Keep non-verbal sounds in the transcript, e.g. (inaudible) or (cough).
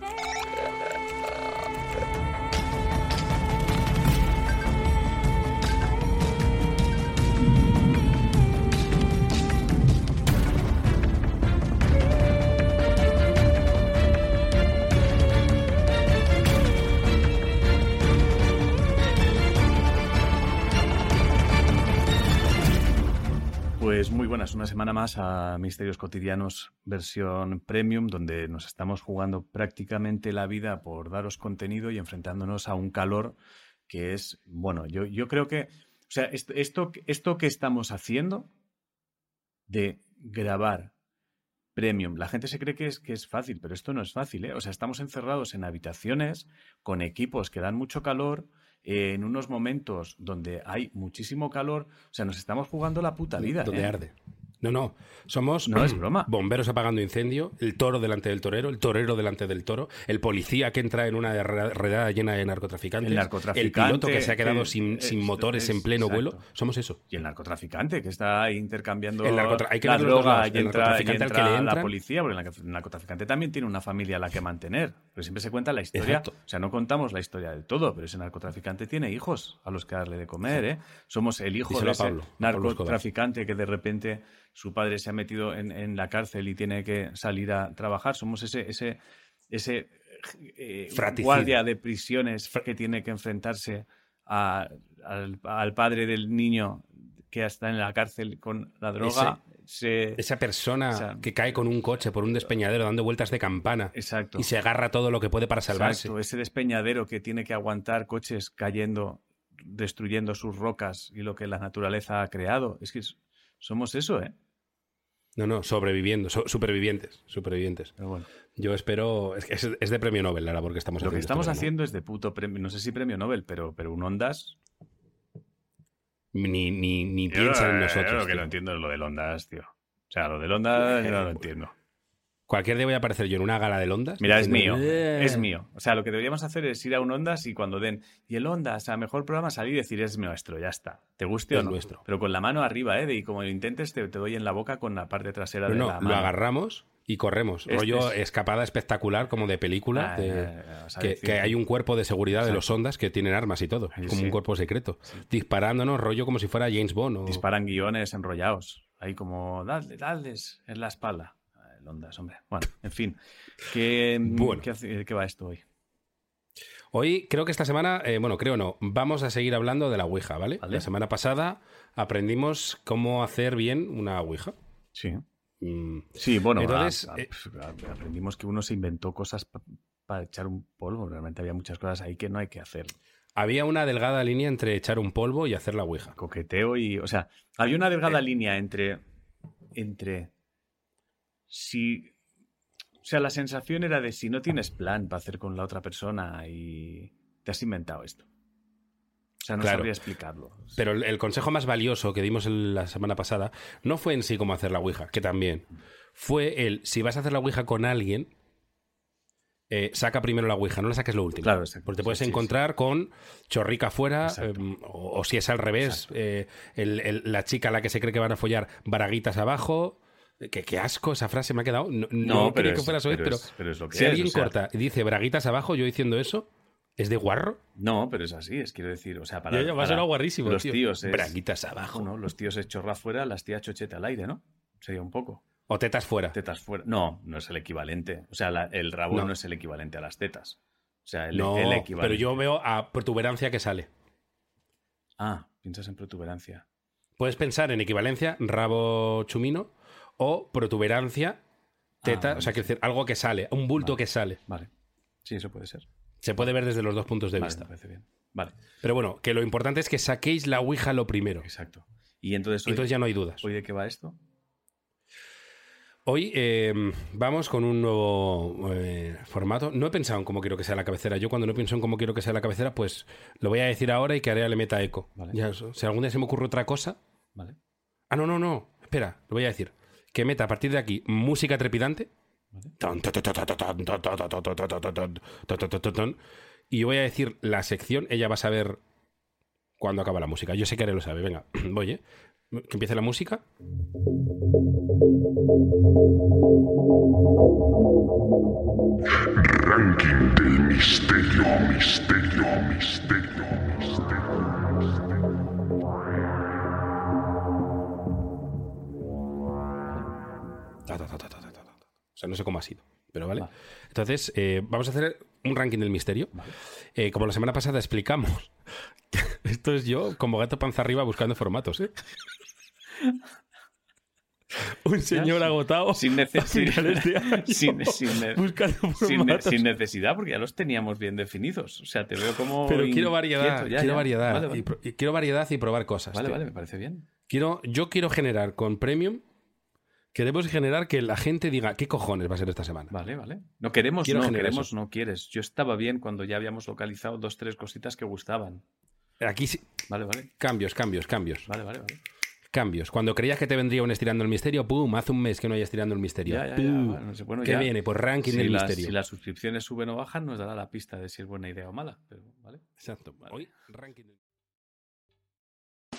Hey! Pues muy buenas, una semana más a Misterios Cotidianos versión premium, donde nos estamos jugando prácticamente la vida por daros contenido y enfrentándonos a un calor que es, bueno, yo, yo creo que, o sea, esto, esto, esto que estamos haciendo de grabar premium, la gente se cree que es, que es fácil, pero esto no es fácil, ¿eh? O sea, estamos encerrados en habitaciones con equipos que dan mucho calor, eh, en unos momentos donde hay muchísimo calor, o sea, nos estamos jugando la puta vida. Donde ¿eh? arde. No, no. Somos No es broma. bomberos apagando incendio, el toro delante del torero, el torero delante del toro, el policía que entra en una re- redada llena de narcotraficantes, El narcotraficante piloto que se ha quedado que sin, es- sin motores es- en pleno exacto. vuelo. Somos eso. Y el narcotraficante que está intercambiando El narcotra- hay que la droga y El entra, y al que entra le la policía, porque el narco- el narcotraficante también tiene una familia a la que mantener. Pero siempre se cuenta la historia. Exacto. O sea, no contamos la historia del todo, pero ese narcotraficante tiene hijos a los que darle de comer. ¿eh? Somos el hijo Díselo de ese Pablo, narcotraficante que de repente su padre se ha metido en, en la cárcel y tiene que salir a trabajar. Somos ese, ese, ese eh, guardia de prisiones que tiene que enfrentarse a- al, al padre del niño que está en la cárcel con la droga. se- Esa persona O sea, que cae con un coche por un despeñadero dando vueltas de campana Exacto. y se agarra todo lo que puede para salvarse. Exacto, ese despeñadero que tiene que aguantar coches cayendo, destruyendo sus rocas y lo que la naturaleza ha creado. Es que es- somos eso, ¿eh? No, no, sobreviviendo, so- supervivientes, supervivientes. Pero bueno, Yo espero, es, es, es de premio Nobel la labor que estamos lo haciendo. que estamos este haciendo es de puto premio, no sé si premio Nobel, pero, pero un Ondas. Ni, ni, ni piensan en nosotros. Yo lo que tío. no entiendo es lo del Ondas, tío. O sea, lo del Ondas yo no lo entiendo. Cualquier día voy a aparecer yo en una gala del Ondas. Mira, es mío. Es mío. O sea, lo que deberíamos hacer es ir a un Ondas y cuando den. Y el Ondas, a mejor programa, salir y decir es nuestro, ya está. ¿Te guste Es o no? nuestro. Pero con la mano arriba, ¿eh? Y como lo intentes, te, te doy en la boca con la parte trasera No, de no, la lo mano. agarramos y corremos. Este Rollo es- escapada espectacular como de película. Ah, de- que, que hay un cuerpo de seguridad de los Ondas que tienen armas y todo. Sí, como sí. un cuerpo secreto. Disparándonos, rollo como si fuera James Bond. o- Disparan guiones enrollados. Ahí como, dadle, dadles en la espalda. El Ondas, hombre. Bueno, en fin. ¿Qué, Bueno. ¿qué, qué va esto hoy? Hoy creo que esta semana, eh, bueno, creo no, vamos a seguir hablando de la Ouija, ¿vale? Vale. La semana pasada aprendimos cómo hacer bien una Ouija. Sí. Mm, Sí, bueno, Entonces, a- a- eh, aprendimos que uno se inventó cosas para echar un polvo. Realmente había muchas cosas ahí que no hay que hacer. había una delgada línea entre echar un polvo y hacer la Ouija. Coqueteo y. O sea, había una delgada Eh. línea entre. Entre. Si. O sea, la sensación era de si no tienes plan para hacer con la otra persona y te has inventado esto. O sea, no Claro. sabría explicarlo. Pero el, el consejo más valioso que dimos la semana pasada no fue en sí cómo hacer la Ouija, que también. Fue el, si vas a hacer la Ouija con alguien, eh, saca primero la Ouija, no la saques lo último. Claro, exacto. Porque te puedes Sí, sí, encontrar con chorrica afuera, eh, o, o si es al revés, eh, el- el- la chica a la que se cree que van a follar, braguitas abajo. Que, qué asco esa frase me ha quedado. No, no quería que es- fuera eso, pero pero, es- pero lo que si alguien o sea, corta y dice braguitas abajo, yo diciendo eso, ¿es de guarro? No, pero es así, es quiero decir, o sea, para, va a ser guarrísimo, los tío. tíos es Braguitas abajo. ¿no? Los tíos es chorra fuera, las tías chochete al aire, ¿no? Sería un poco. O tetas fuera. Tetas fuera. No, no es el equivalente. O sea, la- el rabo no. No. es el equivalente a las tetas. O sea, el, no, el equivalente. pero yo veo a protuberancia que sale. Ah, piensas en protuberancia. Puedes pensar en equivalencia, rabo chumino, o protuberancia, teta, Ah, o sea, que decir, algo que sale, un bulto Vale. que sale. Vale. Sí, eso puede ser. Se puede ver desde los dos puntos de Vale, vista. me parece bien. Vale, Pero bueno, que lo importante es que saquéis la Ouija lo primero. exacto. Y entonces, hoy, Entonces ya no hay dudas. ¿hoy de qué va esto? Hoy eh, vamos con un nuevo eh, formato. No he pensado en cómo quiero que sea la cabecera. Yo cuando no pienso en cómo quiero que sea la cabecera, pues lo voy a decir ahora y que Area le meta eco. Vale. Ya, si algún día se me ocurre otra cosa. Vale. Ah, no, no, no. Espera, lo voy a decir que meta a partir de aquí música trepidante. Y voy a decir la sección, ella va a saber cuándo acaba la música. Yo sé que Are lo sabe, venga, voy. Que empiece la música. No sé cómo ha sido, pero vale. Entonces, eh, vamos a hacer un ranking del misterio. Eh, como la semana pasada explicamos, (laughs) esto es yo como gato panza arriba buscando formatos, ¿eh? (laughs) un señor agotado sin, necesidad sin, necesidad, porque ya los teníamos bien definidos. O sea, te veo como. Pero quiero variedad, quiero variedad. Y, quiero variedad y probar cosas. Vale, vale, me parece bien. Quiero, yo quiero generar con Premium. Queremos generar que la gente diga qué cojones va a ser esta semana. Vale, vale. No queremos, no queremos, no quieres. Yo estaba bien cuando ya habíamos localizado dos, tres cositas que gustaban. Aquí sí. Vale, vale. Cambios, cambios, cambios. Vale, vale, vale cambios. Cuando creías que te vendría un estirando el misterio, ¡pum! Hace un mes que no hay estirando el misterio. Ya, ya, Bueno, ¿Qué viene? Pues ranking del misterio. Si las suscripciones suben o bajan, nos dará la pista de si es buena idea o mala. ¿vale? Exacto. Hoy, ranking